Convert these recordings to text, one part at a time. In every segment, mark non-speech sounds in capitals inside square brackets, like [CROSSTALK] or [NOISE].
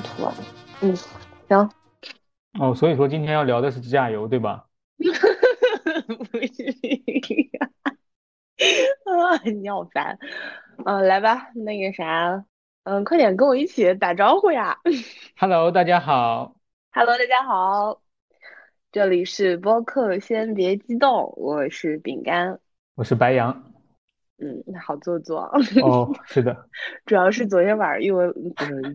这样，我刚好把指甲油涂完。嗯，行。哦，所以说今天要聊的是指甲油，对吧？[LAUGHS] 不是啊，[LAUGHS] 你好烦。嗯，来吧，那个啥，嗯，快点跟我一起打招呼呀。Hello，大家好。Hello，大家好。这里是播客，先别激动，我是饼干，我是白羊。嗯，好做作。哦，[LAUGHS] 是的，主要是昨天晚上因为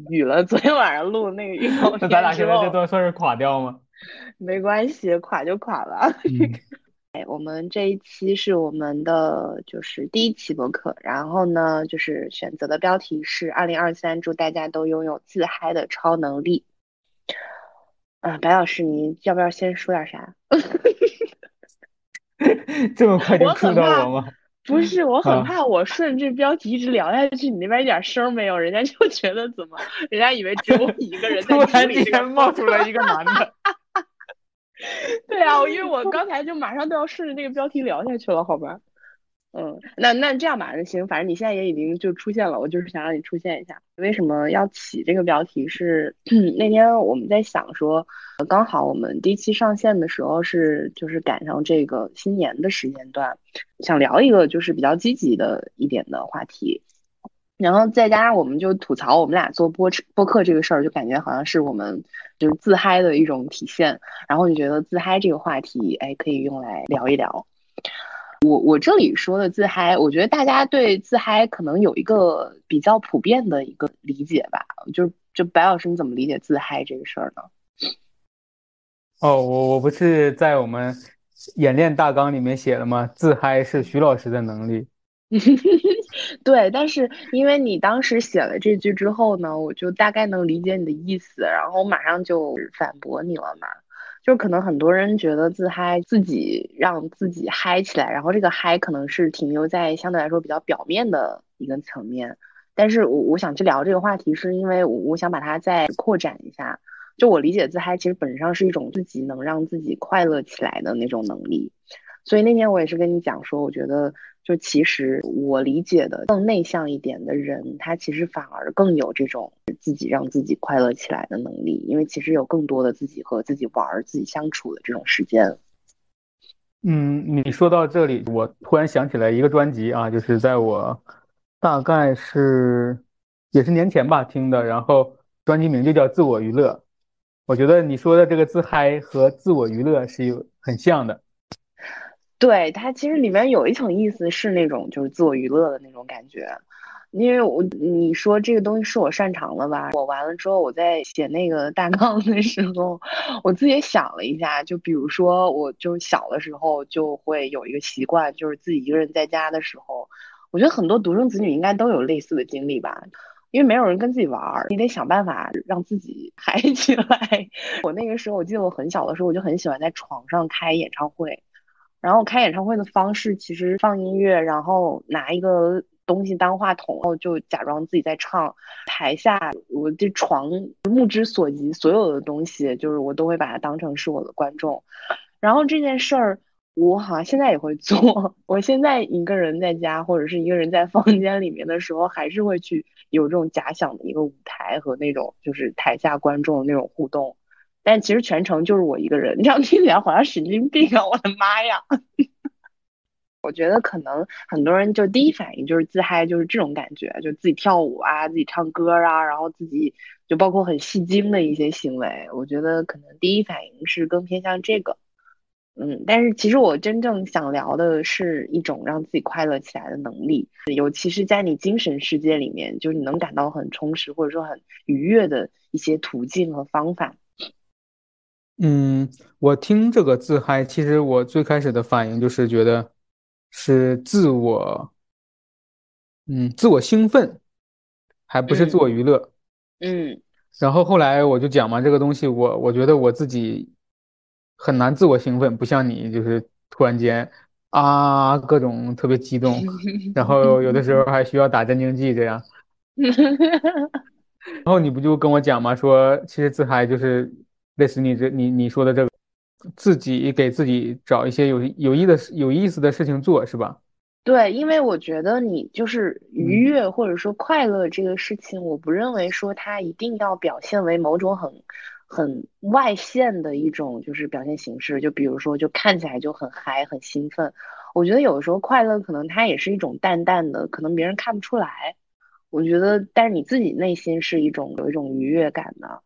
雨了，昨天晚上录那个预告片 [LAUGHS] 那咱俩现在这段算是垮掉吗？[LAUGHS] 没关系，垮就垮了。哎，我们这一期是我们的就是第一期播客，然后呢，就是选择的标题是“二零二三，祝大家都拥有自嗨的超能力”。啊，白老师，你要不要先说点啥？这么快就触到我吗？不是，我很怕我顺着这标题一直聊下去，你那边一点声没有，人家就觉得怎么？人家以为只有我一个人在突然间冒出来一个男的。[LAUGHS] 对啊，因为我刚才就马上都要顺着那个标题聊下去了，好吧？嗯，那那这样吧，那行，反正你现在也已经就出现了，我就是想让你出现一下。为什么要起这个标题？是 [CLEARS THROAT] 那天我们在想说，刚好我们第一期上线的时候是就是赶上这个新年的时间段，想聊一个就是比较积极的一点的话题。然后再加上我们就吐槽我们俩做播播客这个事儿，就感觉好像是我们就是自嗨的一种体现。然后就觉得自嗨这个话题，哎，可以用来聊一聊。我我这里说的自嗨，我觉得大家对自嗨可能有一个比较普遍的一个理解吧，就就白老师你怎么理解自嗨这个事儿呢？哦，我我不是在我们演练大纲里面写了吗？自嗨是徐老师的能力。[LAUGHS] 对，但是因为你当时写了这句之后呢，我就大概能理解你的意思，然后我马上就反驳你了嘛。就可能很多人觉得自嗨，自己让自己嗨起来，然后这个嗨可能是停留在相对来说比较表面的一个层面。但是我我想去聊这个话题，是因为我我想把它再扩展一下。就我理解自嗨，其实本质上是一种自己能让自己快乐起来的那种能力。所以那天我也是跟你讲说，我觉得。就其实我理解的更内向一点的人，他其实反而更有这种自己让自己快乐起来的能力，因为其实有更多的自己和自己玩、自己相处的这种时间。嗯，你说到这里，我突然想起来一个专辑啊，就是在我大概是也是年前吧听的，然后专辑名就叫《自我娱乐》。我觉得你说的这个自嗨和自我娱乐是有很像的。对它其实里面有一层意思是那种就是自我娱乐的那种感觉，因为我你说这个东西是我擅长的吧？我完了之后我在写那个大纲的时候，我自己也想了一下，就比如说我就小的时候就会有一个习惯，就是自己一个人在家的时候，我觉得很多独生子女应该都有类似的经历吧，因为没有人跟自己玩，你得想办法让自己嗨起来。[LAUGHS] 我那个时候我记得我很小的时候，我就很喜欢在床上开演唱会。然后开演唱会的方式其实放音乐，然后拿一个东西当话筒，然后就假装自己在唱。台下我这床目之所及，所有的东西就是我都会把它当成是我的观众。然后这件事儿，我好像现在也会做。我现在一个人在家，或者是一个人在房间里面的时候，还是会去有这种假想的一个舞台和那种就是台下观众那种互动。但其实全程就是我一个人，这样听起来好像神经病啊！我的妈呀！[LAUGHS] 我觉得可能很多人就第一反应就是自嗨，就是这种感觉，就自己跳舞啊，自己唱歌啊，然后自己就包括很戏精的一些行为。我觉得可能第一反应是更偏向这个，嗯。但是其实我真正想聊的是一种让自己快乐起来的能力，尤其是在你精神世界里面，就是你能感到很充实或者说很愉悦的一些途径和方法。嗯，我听这个自嗨，其实我最开始的反应就是觉得是自我，嗯，自我兴奋，还不是自我娱乐。嗯，然后后来我就讲嘛，这个东西我我觉得我自己很难自我兴奋，不像你就是突然间啊各种特别激动，然后有的时候 [LAUGHS] 还需要打镇静剂这样。[LAUGHS] 然后你不就跟我讲嘛，说其实自嗨就是。类似你这你你说的这个，自己给自己找一些有有意的有意思的事情做是吧？对，因为我觉得你就是愉悦或者说快乐这个事情，我不认为说它一定要表现为某种很很外现的一种就是表现形式，就比如说就看起来就很嗨很兴奋。我觉得有的时候快乐可能它也是一种淡淡的，可能别人看不出来。我觉得，但是你自己内心是一种有一种愉悦感的。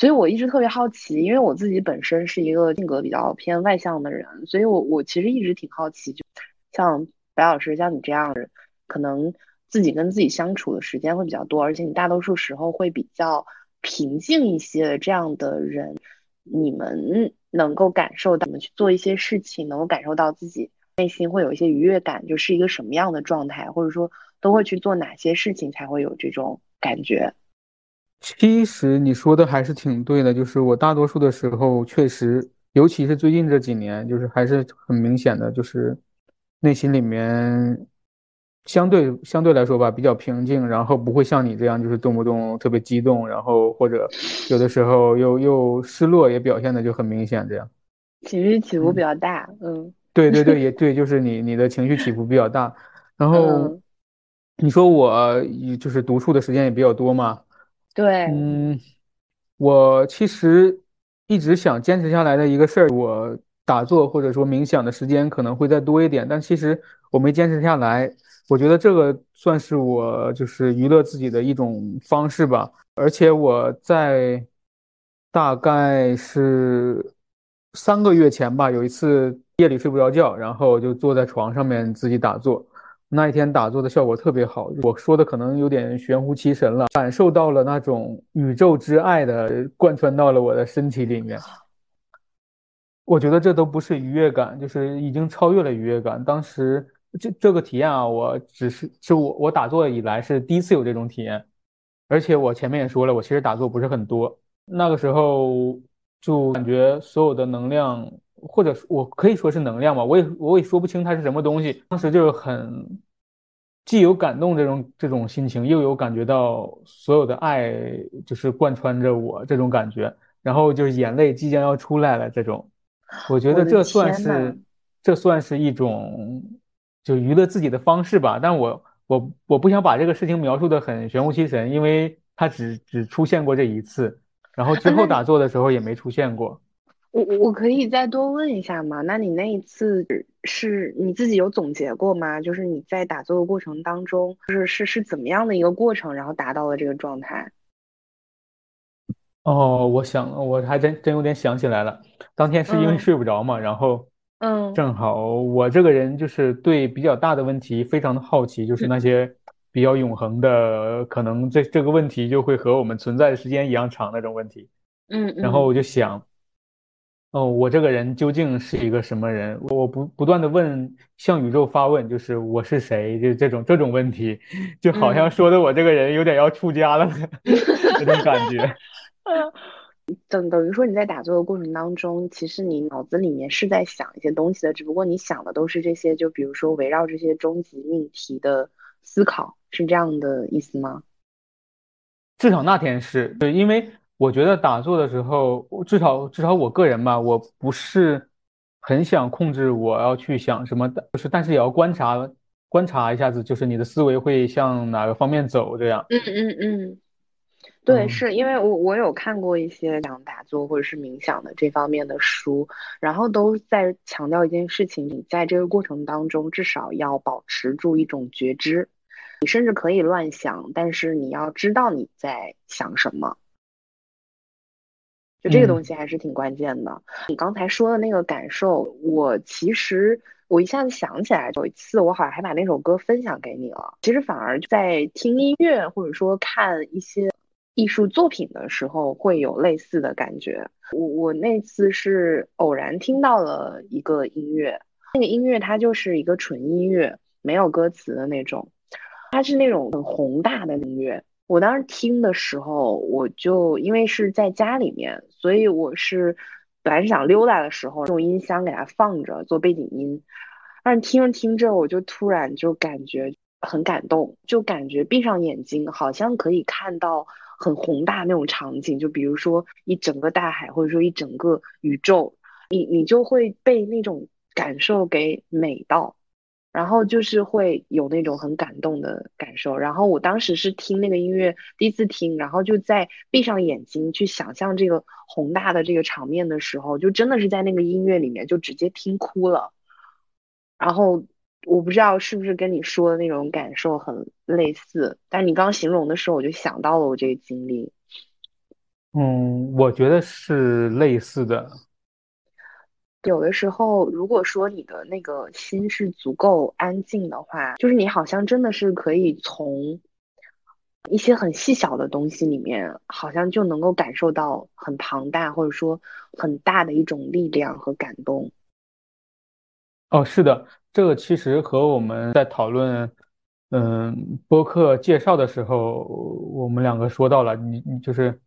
所以我一直特别好奇，因为我自己本身是一个性格比较偏外向的人，所以我我其实一直挺好奇，就像。白老师，像你这样的人，可能自己跟自己相处的时间会比较多，而且你大多数时候会比较平静一些的这样的人，你们能够感受到，你们去做一些事情，能够感受到自己内心会有一些愉悦感，就是一个什么样的状态，或者说都会去做哪些事情才会有这种感觉？其实你说的还是挺对的，就是我大多数的时候确实，尤其是最近这几年，就是还是很明显的，就是。内心里面相对相对来说吧，比较平静，然后不会像你这样，就是动不动特别激动，然后或者有的时候又又失落，也表现的就很明显，这样情绪起伏比较大。嗯，对对对，也对，就是你你的情绪起伏比较大。然后你说我就是独处的时间也比较多嘛？对，嗯，我其实一直想坚持下来的一个事儿，我。打坐或者说冥想的时间可能会再多一点，但其实我没坚持下来。我觉得这个算是我就是娱乐自己的一种方式吧。而且我在大概是三个月前吧，有一次夜里睡不着觉，然后就坐在床上面自己打坐。那一天打坐的效果特别好。我说的可能有点玄乎其神了，感受到了那种宇宙之爱的贯穿到了我的身体里面。我觉得这都不是愉悦感，就是已经超越了愉悦感。当时这这个体验啊，我只是是我我打坐以来是第一次有这种体验，而且我前面也说了，我其实打坐不是很多。那个时候就感觉所有的能量，或者我可以说是能量吧，我也我也说不清它是什么东西。当时就是很既有感动这种这种心情，又有感觉到所有的爱就是贯穿着我这种感觉，然后就是眼泪即将要出来了这种。我觉得这算是，这算是一种就娱乐自己的方式吧。但我我我不想把这个事情描述的很玄乎其神，因为它只只出现过这一次，然后 [LAUGHS] 之后打坐的时候也没出现过。我我可以再多问一下吗？那你那一次是你自己有总结过吗？就是你在打坐的过程当中，就是是是怎么样的一个过程，然后达到了这个状态？哦，我想我还真真有点想起来了。当天是因为睡不着嘛，然后，嗯，正好我这个人就是对比较大的问题非常的好奇，就是那些比较永恒的，可能这这个问题就会和我们存在的时间一样长那种问题。嗯，然后我就想，哦，我这个人究竟是一个什么人？我不不断的问，向宇宙发问，就是我是谁？就这种这种问题，就好像说的我这个人有点要出家了 [LAUGHS] 那种感觉。[LAUGHS] 等等于说你在打坐的过程当中，其实你脑子里面是在想一些东西的，只不过你想的都是这些，就比如说围绕这些终极命题的思考，是这样的意思吗？至少那天是对，因为我觉得打坐的时候，至少至少我个人吧，我不是很想控制我要去想什么的，就是但是也要观察观察一下子，就是你的思维会向哪个方面走，这样。嗯嗯嗯。对，是因为我我有看过一些讲打坐或者是冥想的这方面的书，然后都在强调一件事情：你在这个过程当中至少要保持住一种觉知，你甚至可以乱想，但是你要知道你在想什么。就这个东西还是挺关键的。你刚才说的那个感受，我其实我一下子想起来，有一次我好像还把那首歌分享给你了。其实反而在听音乐或者说看一些。艺术作品的时候会有类似的感觉。我我那次是偶然听到了一个音乐，那个音乐它就是一个纯音乐，没有歌词的那种，它是那种很宏大的音乐。我当时听的时候，我就因为是在家里面，所以我是本来是想溜达的时候用音箱给它放着做背景音，但是听着听着，我就突然就感觉很感动，就感觉闭上眼睛好像可以看到。很宏大那种场景，就比如说一整个大海，或者说一整个宇宙，你你就会被那种感受给美到。然后就是会有那种很感动的感受。然后我当时是听那个音乐，第一次听，然后就在闭上眼睛去想象这个宏大的这个场面的时候，就真的是在那个音乐里面就直接听哭了。然后我不知道是不是跟你说的那种感受很类似，但你刚形容的时候，我就想到了我这个经历。嗯，我觉得是类似的。有的时候，如果说你的那个心是足够安静的话，就是你好像真的是可以从一些很细小的东西里面，好像就能够感受到很庞大或者说很大的一种力量和感动。哦，是的，这个其实和我们在讨论，嗯，播客介绍的时候，我们两个说到了，你你就是。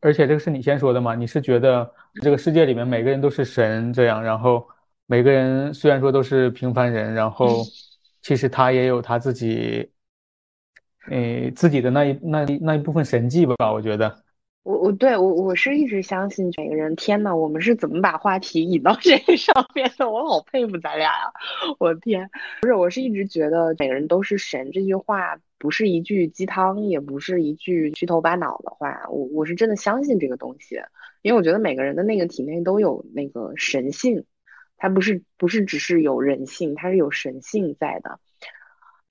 而且这个是你先说的嘛？你是觉得这个世界里面每个人都是神这样，然后每个人虽然说都是平凡人，然后其实他也有他自己，诶，自己的那一那那一部分神迹吧？我觉得。我我对我我是一直相信每个人。天呐，我们是怎么把话题引到这个上面的？我好佩服咱俩呀！我天，不是，我是一直觉得每个人都是神这句话不是一句鸡汤，也不是一句虚头巴脑的话。我我是真的相信这个东西，因为我觉得每个人的那个体内都有那个神性，它不是不是只是有人性，它是有神性在的。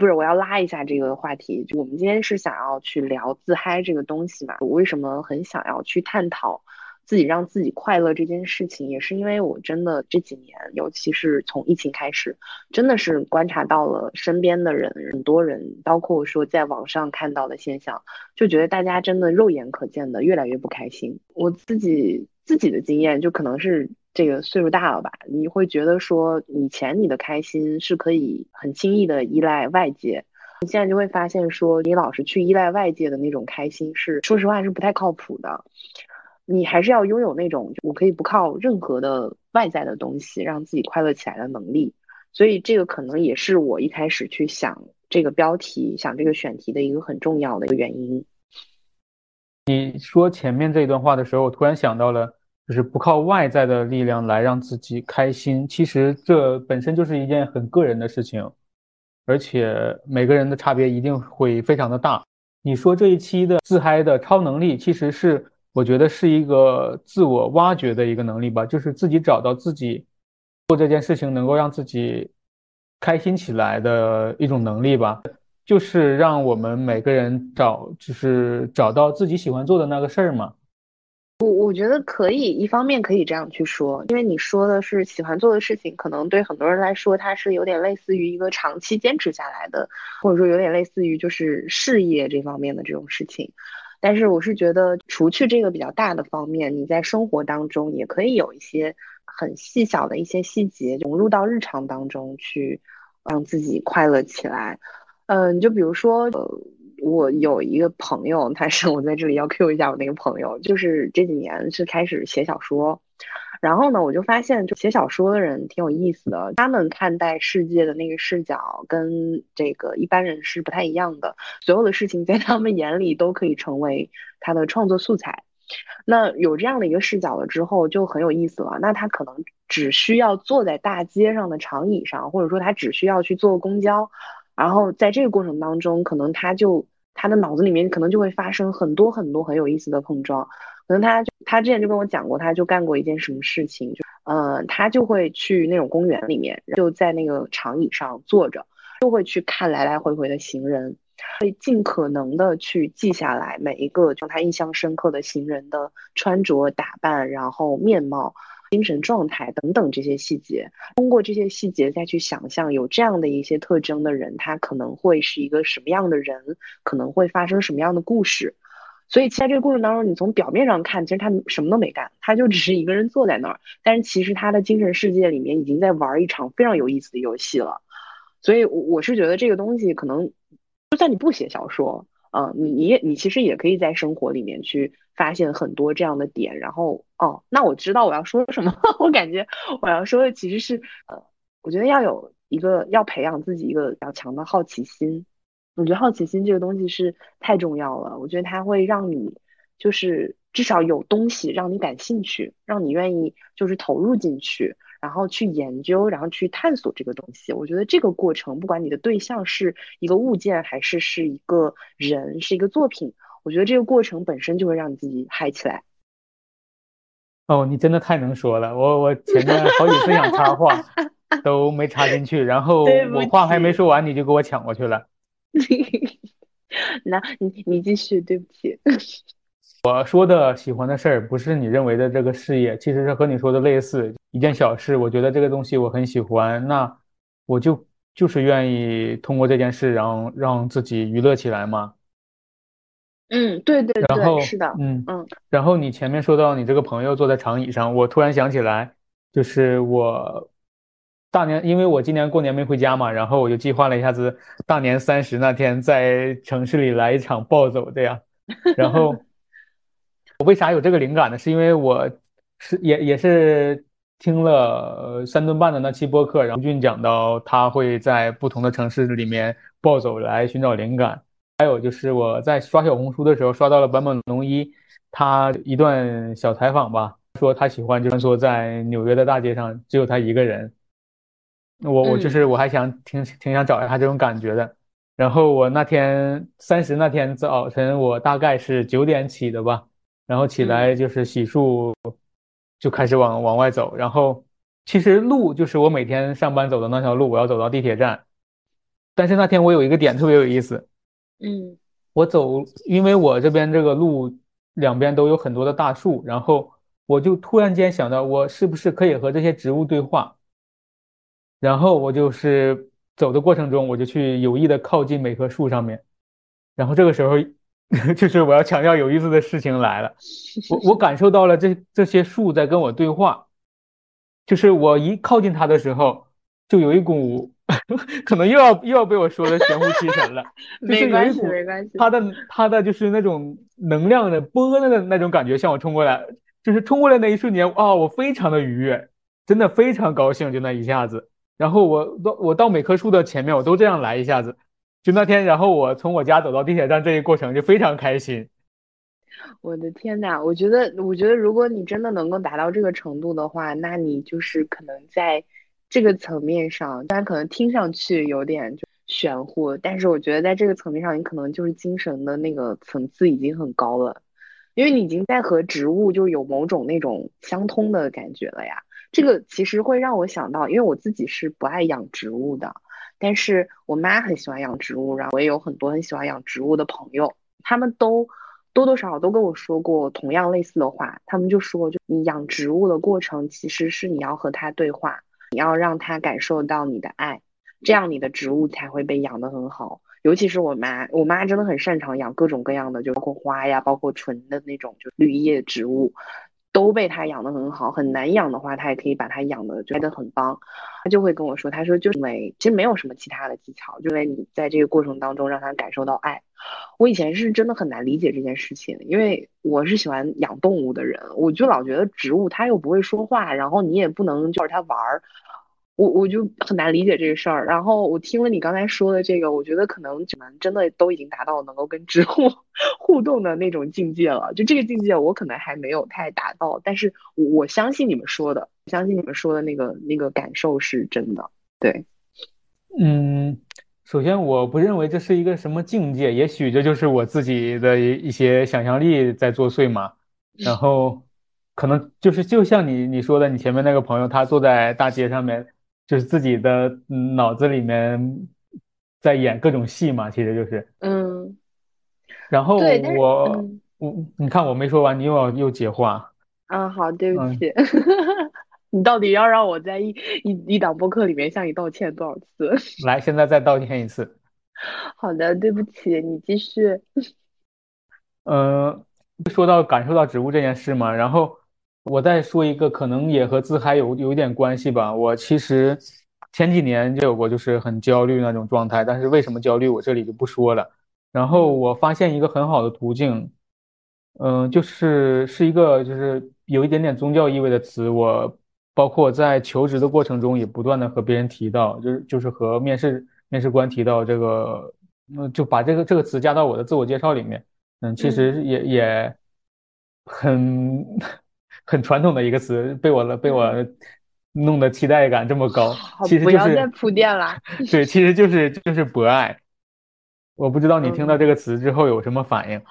不是，我要拉一下这个话题。就我们今天是想要去聊自嗨这个东西嘛？我为什么很想要去探讨自己让自己快乐这件事情？也是因为我真的这几年，尤其是从疫情开始，真的是观察到了身边的人，很多人，包括说在网上看到的现象，就觉得大家真的肉眼可见的越来越不开心。我自己自己的经验，就可能是。这个岁数大了吧，你会觉得说以前你的开心是可以很轻易的依赖外界，你现在就会发现说你老是去依赖外界的那种开心是，说实话是不太靠谱的。你还是要拥有那种我可以不靠任何的外在的东西让自己快乐起来的能力。所以这个可能也是我一开始去想这个标题、想这个选题的一个很重要的一个原因。你说前面这段话的时候，我突然想到了。就是不靠外在的力量来让自己开心，其实这本身就是一件很个人的事情，而且每个人的差别一定会非常的大。你说这一期的自嗨的超能力，其实是我觉得是一个自我挖掘的一个能力吧，就是自己找到自己做这件事情能够让自己开心起来的一种能力吧，就是让我们每个人找，就是找到自己喜欢做的那个事儿嘛。我我觉得可以，一方面可以这样去说，因为你说的是喜欢做的事情，可能对很多人来说，它是有点类似于一个长期坚持下来的，或者说有点类似于就是事业这方面的这种事情。但是我是觉得，除去这个比较大的方面，你在生活当中也可以有一些很细小的一些细节融入到日常当中去，让自己快乐起来。嗯，就比如说呃。我有一个朋友，他是我在这里要 Q 一下我那个朋友，就是这几年是开始写小说，然后呢，我就发现就写小说的人挺有意思的，他们看待世界的那个视角跟这个一般人是不太一样的，所有的事情在他们眼里都可以成为他的创作素材。那有这样的一个视角了之后，就很有意思了。那他可能只需要坐在大街上的长椅上，或者说他只需要去坐公交，然后在这个过程当中，可能他就。他的脑子里面可能就会发生很多很多很有意思的碰撞，可能他他之前就跟我讲过，他就干过一件什么事情，就呃他就会去那种公园里面，就在那个长椅上坐着，就会去看来来回回的行人，会尽可能的去记下来每一个让他印象深刻的行人的穿着打扮，然后面貌。精神状态等等这些细节，通过这些细节再去想象有这样的一些特征的人，他可能会是一个什么样的人，可能会发生什么样的故事。所以在这个过程当中，你从表面上看，其实他什么都没干，他就只是一个人坐在那儿，但是其实他的精神世界里面已经在玩一场非常有意思的游戏了。所以，我我是觉得这个东西可能，就算你不写小说。嗯，你你也你其实也可以在生活里面去发现很多这样的点，然后哦，那我知道我要说什么。[LAUGHS] 我感觉我要说的其实是，呃，我觉得要有一个要培养自己一个比较强的好奇心。我觉得好奇心这个东西是太重要了。我觉得它会让你就是至少有东西让你感兴趣，让你愿意就是投入进去，然后去研究，然后去探索这个东西。我觉得这个过程，不管你的对象是一个物件，还是是一个人，是一个作品，我觉得这个过程本身就会让你自己嗨起来。哦，你真的太能说了，我我前面好几次想插话 [LAUGHS] 都没插进去，然后我话还没说完，你就给我抢过去了。[LAUGHS] 那你你继续，对不起。我说的喜欢的事儿，不是你认为的这个事业，其实是和你说的类似，一件小事。我觉得这个东西我很喜欢，那我就就是愿意通过这件事，然后让自己娱乐起来嘛。嗯，对对对，是的，嗯嗯。然后你前面说到你这个朋友坐在长椅上，我突然想起来，就是我大年，因为我今年过年没回家嘛，然后我就计划了一下子，大年三十那天在城市里来一场暴走，这样，然后。我为啥有这个灵感呢？是因为我是也也是听了三顿半的那期播客，然后俊讲到他会在不同的城市里面暴走来寻找灵感。还有就是我在刷小红书的时候刷到了坂本龙一他一段小采访吧，说他喜欢就穿梭在纽约的大街上，只有他一个人。我我就是我还想挺挺想找一下他这种感觉的。然后我那天三十那天早晨，我大概是九点起的吧。然后起来就是洗漱，就开始往往外走。然后其实路就是我每天上班走的那条路，我要走到地铁站。但是那天我有一个点特别有意思，嗯，我走，因为我这边这个路两边都有很多的大树，然后我就突然间想到，我是不是可以和这些植物对话？然后我就是走的过程中，我就去有意的靠近每棵树上面，然后这个时候。[LAUGHS] 就是我要强调有意思的事情来了，我我感受到了这这些树在跟我对话，就是我一靠近它的时候，就有一股 [LAUGHS] 可能又要又要被我说的玄乎其神了，[LAUGHS] 就是有一股它的它的就是那种能量的波的那种感觉向我冲过来，就是冲过来那一瞬间啊，我非常的愉悦，真的非常高兴，就那一下子，然后我到我到每棵树的前面，我都这样来一下子。就那天，然后我从我家走到地铁站这一过程就非常开心。[LAUGHS] 我的天呐，我觉得，我觉得如果你真的能够达到这个程度的话，那你就是可能在这个层面上，虽然可能听上去有点就玄乎，但是我觉得在这个层面上，你可能就是精神的那个层次已经很高了，因为你已经在和植物就有某种那种相通的感觉了呀。这个其实会让我想到，因为我自己是不爱养植物的。但是我妈很喜欢养植物，然后我也有很多很喜欢养植物的朋友，他们都多多少少都跟我说过同样类似的话。他们就说，就你养植物的过程，其实是你要和它对话，你要让它感受到你的爱，这样你的植物才会被养得很好。尤其是我妈，我妈真的很擅长养各种各样的，就包括花呀，包括纯的那种就绿叶植物。都被他养的很好，很难养的话，他也可以把它养的觉得很棒。他就会跟我说，他说就是因为其实没有什么其他的技巧，就因为你在这个过程当中让他感受到爱。我以前是真的很难理解这件事情，因为我是喜欢养动物的人，我就老觉得植物它又不会说话，然后你也不能就是它玩儿。我我就很难理解这个事儿，然后我听了你刚才说的这个，我觉得可能你们真的都已经达到能够跟植物 [LAUGHS] 互动的那种境界了。就这个境界，我可能还没有太达到，但是我相信你们说的，相信你们说的那个那个感受是真的。对，嗯，首先我不认为这是一个什么境界，也许这就是我自己的一一些想象力在作祟嘛。然后可能就是就像你你说的，你前面那个朋友，他坐在大街上面。就是自己的脑子里面在演各种戏嘛，其实就是，嗯，然后我我你看我没说完，你又要又接话，啊，好，对不起，[LAUGHS] 你到底要让我在一一一档播客里面向你道歉多少次？[LAUGHS] 来，现在再道歉一次。好的，对不起，你继续。嗯，[LAUGHS] 说到感受到植物这件事嘛，然后。我再说一个，可能也和自嗨有有一点关系吧。我其实前几年就有过，就是很焦虑那种状态。但是为什么焦虑，我这里就不说了。然后我发现一个很好的途径，嗯，就是是一个就是有一点点宗教意味的词。我包括在求职的过程中，也不断的和别人提到，就是就是和面试面试官提到这个，嗯，就把这个这个词加到我的自我介绍里面。嗯，其实也也很。很传统的一个词，被我了被我弄的期待感这么高，其实就不要再铺垫了。[LAUGHS] 对，其实就是就是博爱。我不知道你听到嗯，这个词之后有什么反应。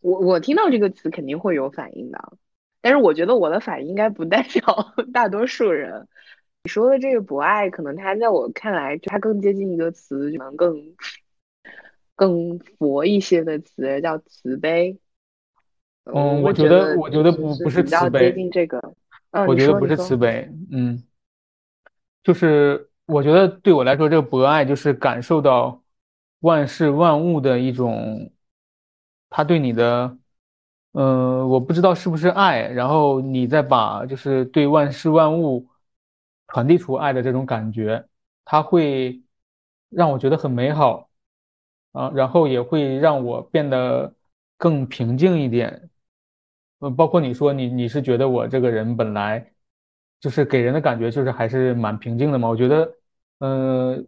我我听到这个词肯定会有反应的，但是我觉得我的反应应该不代表 [LAUGHS] 大多数人。你说的这个博爱，可能它在我看来，它更接近一个词，可能更 [LAUGHS] 更佛一些的词，叫慈悲。嗯，我觉得我觉得不不是慈悲，近这个。嗯，我觉得不是慈。悲，嗯。就是我觉得对我来说，这个博爱就是感受到万事万物的一种，他对你的，嗯，我不知道是不是爱，然后你再把就是对万事万物传递出爱的这种感觉，它会让我觉得很美好啊，然后也会让我变得更平静一点。嗯，包括你说你你是觉得我这个人本来就是给人的感觉就是还是蛮平静的嘛？我觉得，呃，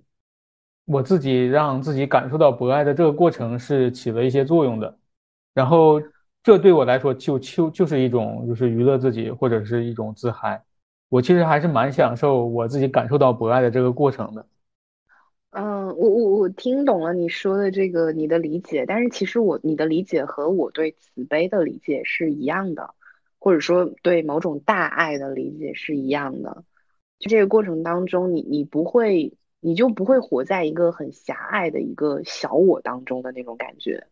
我自己让自己感受到博爱的这个过程是起了一些作用的，然后这对我来说就就就是一种就是娱乐自己或者是一种自嗨，我其实还是蛮享受我自己感受到博爱的这个过程的。嗯，我我我听懂了你说的这个你的理解，但是其实我你的理解和我对慈悲的理解是一样的，或者说对某种大爱的理解是一样的。就这个过程当中，你你不会，你就不会活在一个很狭隘的一个小我当中的那种感觉，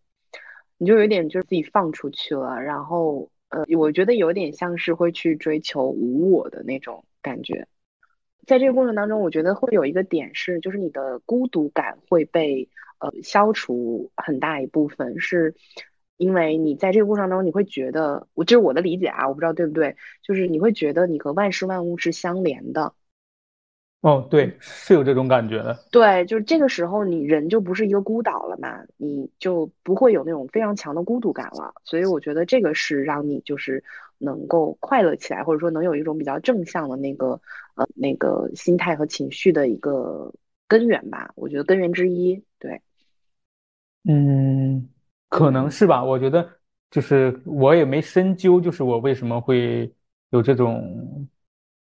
你就有点就是自己放出去了，然后呃，我觉得有点像是会去追求无我的那种感觉。在这个过程当中，我觉得会有一个点是，就是你的孤独感会被呃消除很大一部分，是因为你在这个过程当中，你会觉得，我这是我的理解啊，我不知道对不对，就是你会觉得你和万事万物是相连的。哦，对，是有这种感觉的。对，就是这个时候，你人就不是一个孤岛了嘛，你就不会有那种非常强的孤独感了。所以我觉得这个是让你就是能够快乐起来，或者说能有一种比较正向的那个呃那个心态和情绪的一个根源吧。我觉得根源之一，对，嗯，可能嗯是吧。我觉得就是我也没深究，就是我为什么会有这种，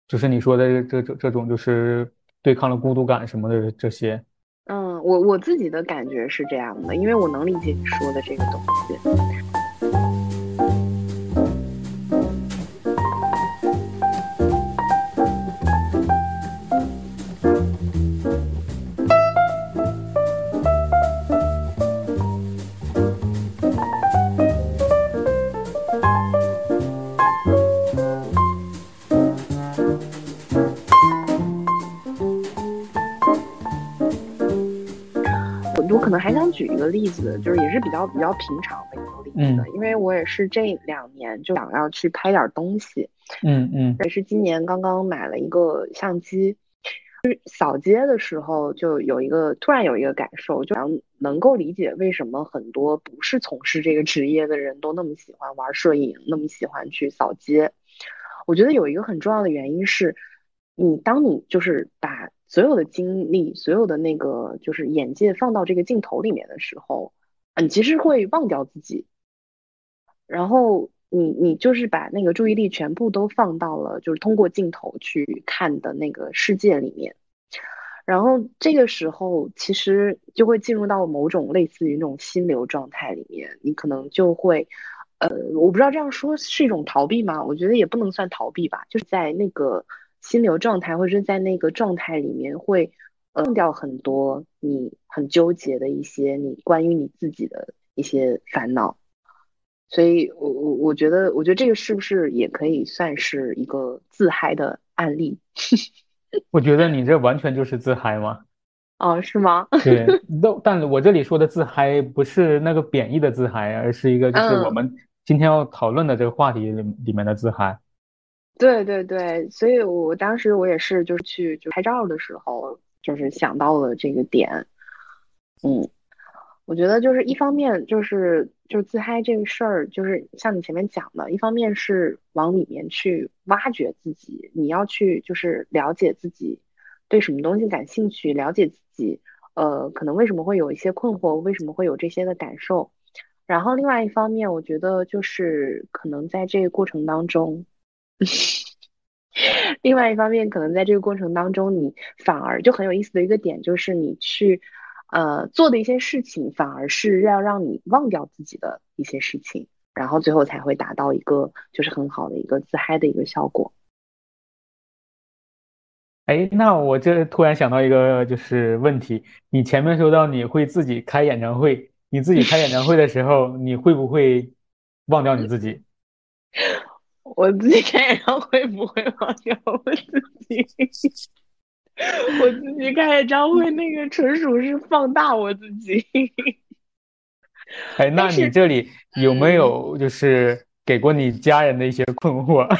就是你说的这这这种，就是对抗了孤独感什么的这些。嗯，我我自己的感觉是这样的，因为我能理解你说的这个东西。可能还想举一个例子，就是也是比较比较平常的一个例子，嗯。因为我也是这两年就想要去拍点儿东西，嗯嗯。也是今年刚刚买了一个相机，就是扫街的时候就有一个突然有一个感受，就想能够理解为什么很多不是从事这个职业的人都那么喜欢玩摄影，那么喜欢去扫街。我觉得有一个很重要的原因是，你当你就是把所有的精力、所有的那个就是眼界放到这个镜头里面的时候，啊你其实会忘掉自己，然后你你就是把那个注意力全部都放到了就是通过镜头去看的那个世界里面。然后这个时候，其实就会进入到某种类似于那种心流状态里面，你可能就会，呃，我不知道这样说是一种逃避吗？我觉得也不能算逃避吧，就是在那个心流状态或者是在那个状态里面会，呃，忘掉很多你很纠结的一些你关于你自己的一些烦恼。所以我我我觉得，我觉得这个是不是也可以算是一个自嗨的案例？[LAUGHS] 我觉得你这完全就是自嗨嘛。哦，是吗？对，[LAUGHS] 都，但我这里说的自嗨不是那个贬义的自嗨，而是一个就是我嗯。们今天要讨论的这个话题里里面的自嗨。对对对，所以我当时我也是，就是去就拍照的时候，就是想到了这个点。嗯，我觉得就是一方面就是就是自嗨这个事儿，就是像你前面讲的，一方面是往里面去挖掘自己，你要去就是了解自己对什么东西感兴趣，了解自己，呃，可能为什么会有一些困惑，为什么会有这些的感受。然后另外一方面，我觉得就是可能在这个过程当中。[LAUGHS] 另外一方面，可能在这个过程当中，你反而就很有意思的一个点，就是你去呃做的一些事情，反而是要让你忘掉自己的一些事情，然后最后才会达到一个就是很好的一个自嗨的一个效果。哎，那我这突然想到一个就是问题，你前面说到你会自己开演唱会，你自己开演唱会的时候，你会不会忘掉你自己？我自己开演唱会不会忘掉我自己，我自己开演唱会那个纯属是放大我自己。哎，那你这里有没有就是给过你家人的一些困惑？[LAUGHS]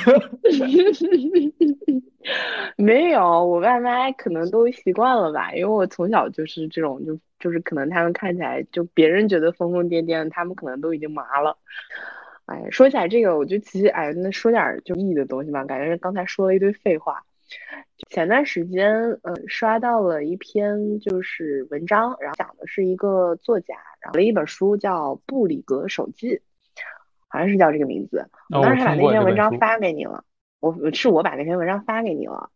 没有，我爸妈可能都习惯了吧，因为我从小就是这种，就就是可能他们看起来就别人觉得疯疯癫癫，他们可能都已经麻了。哎，说起来这个，我就其实哎，那说点就意义的东西吧，感觉刚才说了一堆废话。前段时间，呃，刷到了一篇就是文章，然后讲的是一个作家，然后了一本书叫《布里格手记》，好像是叫这个名字。我当时把那篇文章发给你了。我是我把那篇文章发给你了，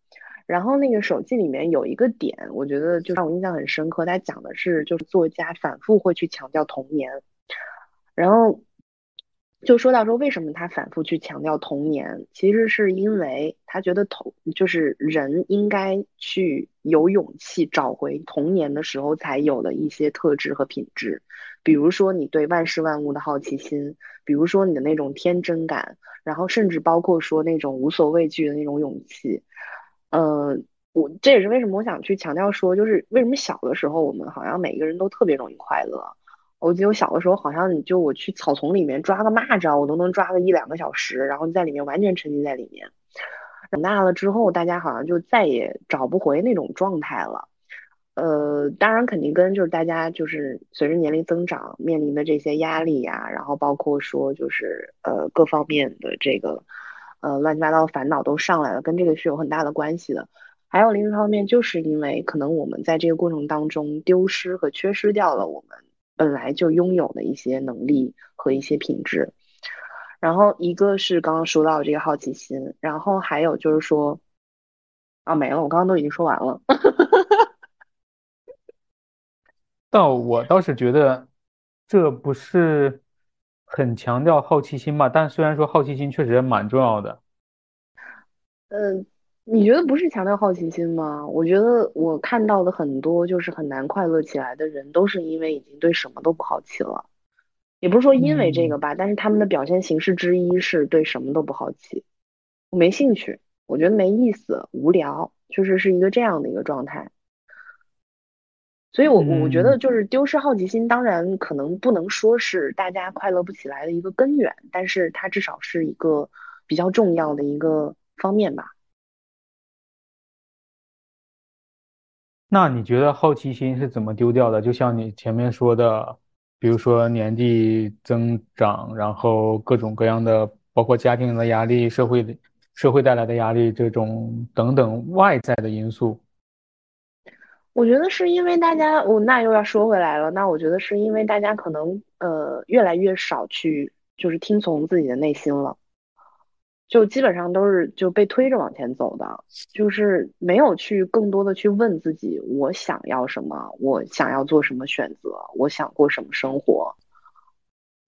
然后那个手记里面有一个点，我觉得就让我印象很深刻。他讲的是，就是作家反复会去强调童年，然后就说到说为什么他反复去强调童年，其实是因为他觉得童就是人应该去有勇气找回童年的时候才有的一些特质和品质，比如说你对万事万物的好奇心，比如说你的那种天真感。然后甚至包括说那种无所畏惧的那种勇气，嗯，我这也是为什么我想去强调说，就是为什么小的时候我们好像每一个人都特别容易快乐。我记得我小的时候好像你就我去草丛里面抓个蚂蚱，我都能抓个一两个小时，然后在里面完全沉浸在里面。长大了之后，大家好像就再也找不回那种状态了。呃，当然肯定跟就是大家就是随着年龄增长面临的这些压力呀，然后包括说就是呃各方面的这个呃乱七八糟的烦恼都上来了，跟这个是有很大的关系的。还有另一方面，就是因为可能我们在这个过程当中丢失和缺失掉了我们本来就拥有的一些能力和一些品质。然后一个是刚刚说到这个好奇心，然后还有就是说啊没了，我刚刚都已经说完了。[LAUGHS] 但我倒是觉得，这不是很强调好奇心吧？但虽然说好奇心确实蛮重要的。嗯，你觉得不是强调好奇心吗？我觉得我看到的很多就是很难快乐起来的人，都是因为已经对什么都不好奇了。也不是说因为这个吧，但是他们的表现形式之一是对什么都不好奇，我没兴趣，我觉得没意思，无聊，确实是一个这样的一个状态。所以，我我觉得就是丢失好奇心，当然可能不能说是大家快乐不起来的一个根源，但是它至少是一个比较重要的一个方面吧。那你觉得好奇心是怎么丢掉的？就像你前面说的，比如说年纪增长，然后各种各样的，包括家庭的压力、社会的社会带来的压力，这种等等外在的因素。我觉得是因为大家，我那又要说回来了。那我觉得是因为大家可能呃越来越少去就是听从自己的内心了，就基本上都是就被推着往前走的，就是没有去更多的去问自己我想要什么，我想要做什么选择，我想过什么生活，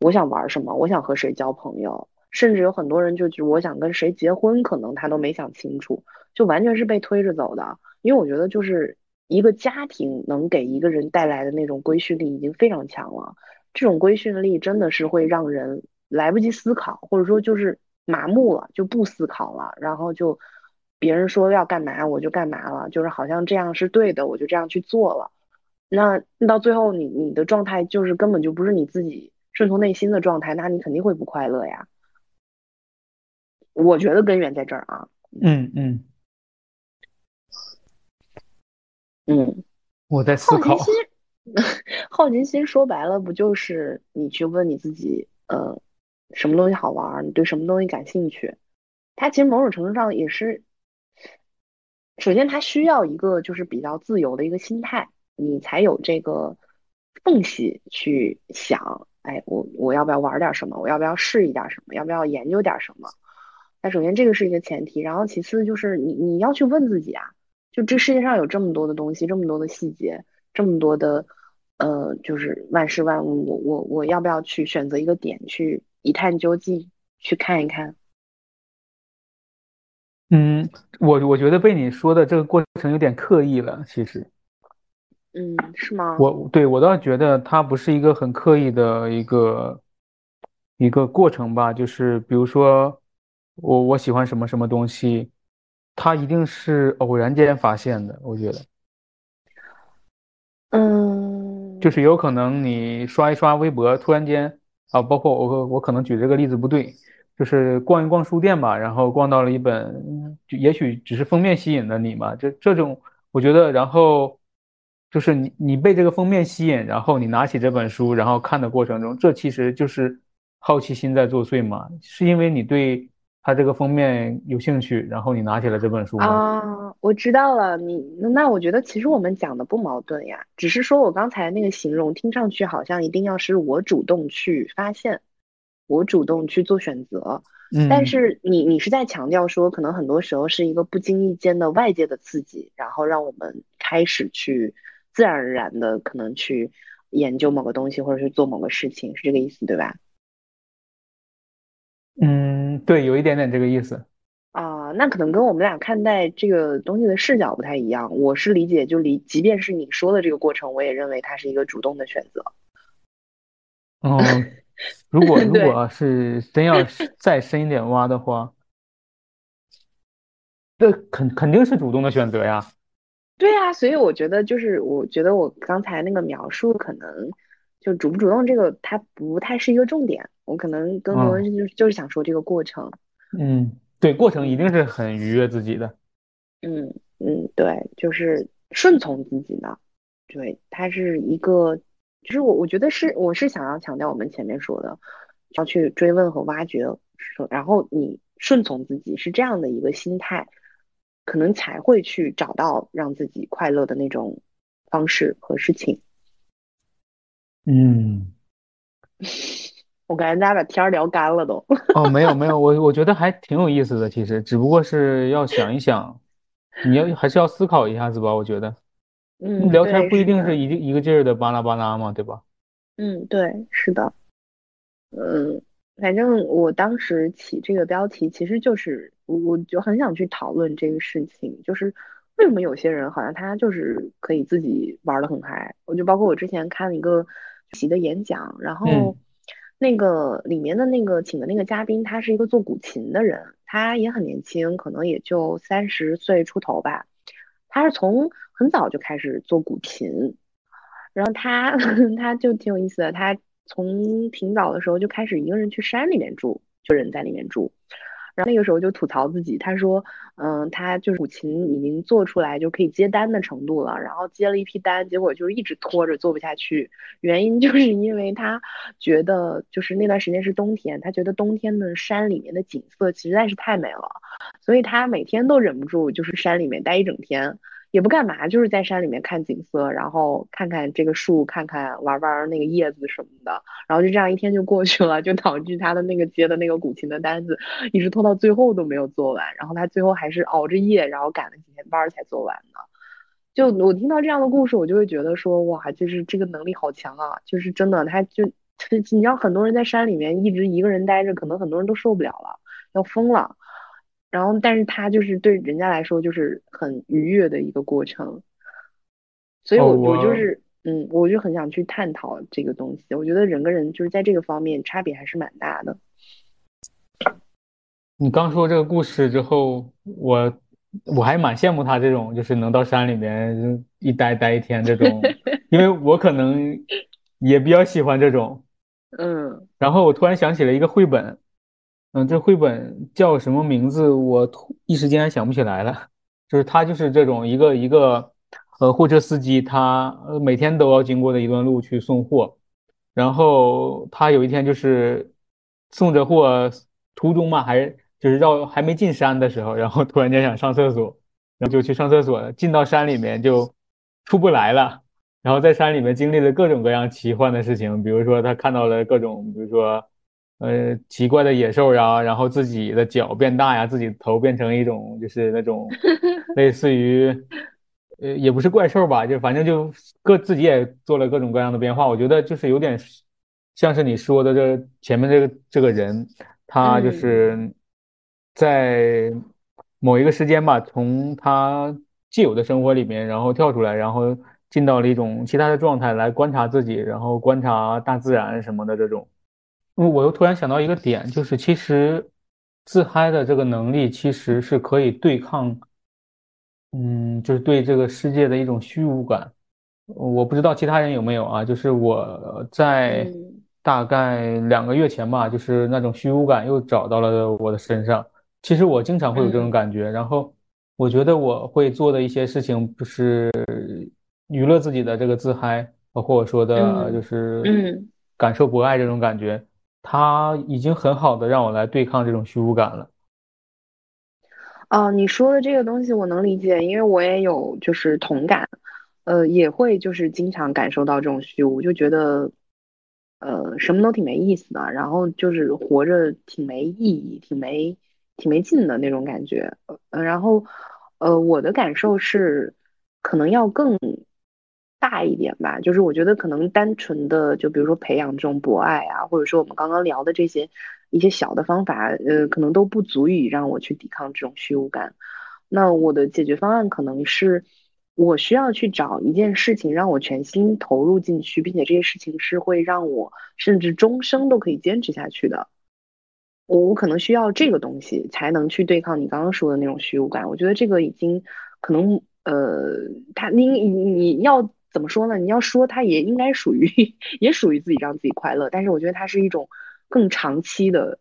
我想玩什么，我想和谁交朋友，甚至有很多人就就我想跟谁结婚，可能他都没想清楚，就完全是被推着走的。因为我觉得就是。一个家庭能给一个人带来的那种规训力已经非常强了，这种规训力真的是会让人来不及思考，或者说就是麻木了，就不思考了，然后就别人说要干嘛我就干嘛了，就是好像这样是对的，我就这样去做了。那到最后你你的状态就是根本就不是你自己顺从内心的状态，那你肯定会不快乐呀。我觉得根源在这儿啊。嗯嗯。嗯，我在思考。好奇心，[LAUGHS] 好奇心说白了不就是你去问你自己，呃，什么东西好玩？你对什么东西感兴趣？它其实某种程度上也是，首先它需要一个就是比较自由的一个心态，你才有这个缝隙去想，哎，我我要不要玩点什么？我要不要试一点什么？要不要研究点什么？那首先这个是一个前提，然后其次就是你你要去问自己啊，就这世界上有这么多的东西，这么多的细节，这么多的呃，就是万事万物，我我我要不要去选择一个点去一探究竟，去看一看？嗯，我我觉得被你说的这个过程有点刻意了，其实。嗯，是吗？我对我倒觉得它不是一个很刻意的一个一个过程吧，就是比如说我我喜欢什么什么东西，它一定是偶然间发现的，我觉得。嗯，就是有可能你刷一刷微博，突然间啊，包括我我可能举这个例子不对，就是逛一逛书店吧，然后逛到了一本，就也许只是封面吸引了你嘛，这这种我觉得，然后。就是你，你被这个封面吸引，然后你拿起这本书，然后看的过程中，这其实就是好奇心在作祟嘛？是因为你对它这个封面有兴趣，然后你拿起了这本书？啊，我知道了，你那我觉得其实我们讲的不矛盾呀，只是说我刚才那个形容听上去好像一定要是我主动去发现，我主动去做选择，嗯，但是你你是在强调说，可能很多时候是一个不经意间的外界的刺激，然后让我们开始去。自然而然的可能去研究某个东西，或者是做某个事情，是这个意思对吧？嗯，对，有一点点这个意思。啊，那可能跟我们俩看待这个东西的视角不太一样。我是理解，就理，即便是你说的这个过程，我也认为它是一个主动的选择。哦，如果 [LAUGHS] 如果是真要 [LAUGHS] 再深一点挖的话，这肯肯定是主动的选择呀。对呀，所以我觉得就是，我觉得我刚才那个描述可能就主不主动这个，它不太是一个重点。我可能更多的就是就是想说这个过程。嗯，对，过程一定是很愉悦自己的。嗯嗯，对，就是顺从自己的。对，它是一个，就是我我觉得是，我是想要强调我们前面说的，要去追问和挖掘，然后你顺从自己是这样的一个心态。可能才会去找到让自己快乐的那种方式和事情。嗯，我感觉大家把天儿聊干了都。[LAUGHS] 哦，没有没有，我我觉得还挺有意思的，其实只不过是要想一想，你要还是要思考一下子吧，我觉得。嗯，聊天不一定是一一个劲儿的巴拉巴拉嘛，对吧？嗯，对，是的。嗯。反正我当时起这个标题，其实就是我就很想去讨论这个事情，就是为什么有些人好像他就是可以自己玩的很嗨。我就包括我之前看了一个习的演讲，然后那个里面的那个请的那个嘉宾，他是一个做古琴的人，他也很年轻，可能也就三十岁出头吧。他是从很早就开始做古琴，然后他 [LAUGHS] 他就挺有意思的，他。从挺早的时候就开始一个人去山里面住，就人在里面住。然后那个时候就吐槽自己，他说：“嗯，他就是古琴已经做出来就可以接单的程度了，然后接了一批单，结果就是一直拖着做不下去。原因就是 [LAUGHS] 因为他觉得就是那段时间是冬天，他觉得冬天的山里面的景色实在是太美了，所以他每天都忍不住就是山里面待一整天。”也不干嘛，就是在山里面看景色，然后看看这个树，看看玩玩那个叶子什么的，然后就这样一天就过去了，就导致他的那个接的那个古琴的单子一直拖到最后都没有做完，然后他最后还是熬着夜，然后赶了几天班才做完的。就我听到这样的故事，我就会觉得说，哇，就是这个能力好强啊！就是真的，他就 [LAUGHS] 你知道，很多人在山里面一直一个人待着，可能很多人都受不了了，要疯了。然后，但是他就是对人家来说就是很愉悦的一个过程，所以我我就是嗯，我就很想去探讨这个东西。我觉得人跟人就是在这个方面差别还是蛮大的。你刚说这个故事之后，我我还蛮羡慕他这种，就是能到山里面一待待一天这种，[LAUGHS] 因为我可能也比较喜欢这种。嗯。然后我突然想起了一个绘本。嗯，这绘本叫什么名字？我突一时间想不起来了。就是他就是这种一个一个呃货车司机，他每天都要经过的一段路去送货。然后他有一天就是送着货途中嘛，还就是绕还没进山的时候，然后突然间想上厕所，然后就去上厕所。进到山里面就出不来了。然后在山里面经历了各种各样奇幻的事情，比如说他看到了各种，比如说。呃奇怪的野兽呀，然后自己的脚变大呀，自己头变成一种就是那种 [LAUGHS] 类似于呃也不是怪兽吧，就反正就各自己也做了各种各样的变化。我觉得就是有点像是你说的这前面这个这个人，他就是在某一个时间吧，从他既有的生活里面，然后跳出来，然后。进到了一种其他的状态来观察自己，然后观察大自然什么的这种。我我又突然想到一个点，就是其实自嗨的这个能力其实是可以对抗，嗯，就是对这个世界的一种虚无感。我不知道其他人有没有啊？就是我在大概两个月前吧，就是那种虚无感又找到了我的身上。其实我经常会有这种感觉，然后我觉得我会做的一些事情不是。娱乐自己的这个自嗨，包括我说的，就是感受博爱这种感觉，他已经很好的让我来对抗这种虚无感了。哦，你说的这个东西我能理解，因为我也有就是同感，呃，也会就是经常感受到这种虚无，就觉得，呃，什么都挺没意思的，然后就是活着挺没意义、挺没挺没劲的那种感觉。呃，然后，呃，我的感受是，可能要更。大一点吧，就是我觉得可能单纯的，就比如说培养这种博爱啊，或者说我们刚刚聊的这些一些小的方法，呃，可能都不足以让我去抵抗这种虚无感。那我的解决方案可能是，我需要去找一件事情让我全心投入进去，并且这些事情是会让我甚至终生都可以坚持下去的。我我可能需要这个东西才能去对抗你刚刚说的那种虚无感。我觉得这个已经可能，呃，他你你你要。怎么说呢？你要说它也应该属于，[LAUGHS] 也属于自己让自己快乐，但是我觉得它是一种更长期的、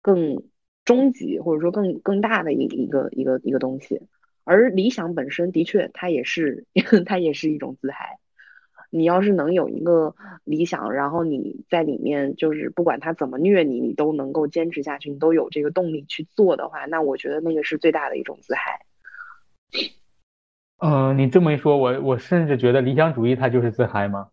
更终极或者说更更大的一一个一个一个东西。而理想本身的确，它也是 [LAUGHS] 它也是一种自嗨。你要是能有一个理想，然后你在里面就是不管他怎么虐你，你都能够坚持下去，你都有这个动力去做的话，那我觉得那个是最大的一种自嗨。嗯，你这么一说，我我甚至觉得理想主义它就是自嗨吗？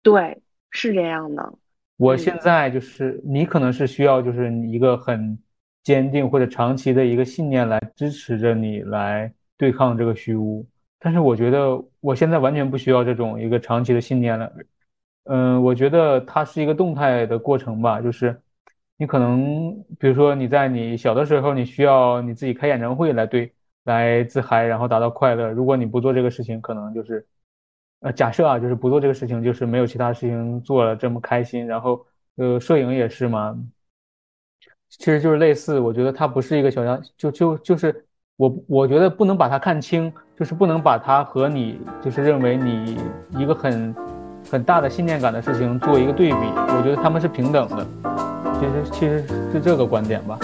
对，是这样的。我现在就是你可能是需要就是一个很坚定或者长期的一个信念来支持着你来对抗这个虚无，但是我觉得我现在完全不需要这种一个长期的信念了。嗯，我觉得它是一个动态的过程吧，就是你可能比如说你在你小的时候，你需要你自己开演唱会来对。来自嗨，然后达到快乐。如果你不做这个事情，可能就是，呃，假设啊，就是不做这个事情，就是没有其他事情做了这么开心。然后，呃，摄影也是嘛，其实就是类似。我觉得它不是一个小样，就就就是我我觉得不能把它看清，就是不能把它和你就是认为你一个很很大的信念感的事情做一个对比。我觉得他们是平等的，其实其实是这个观点吧。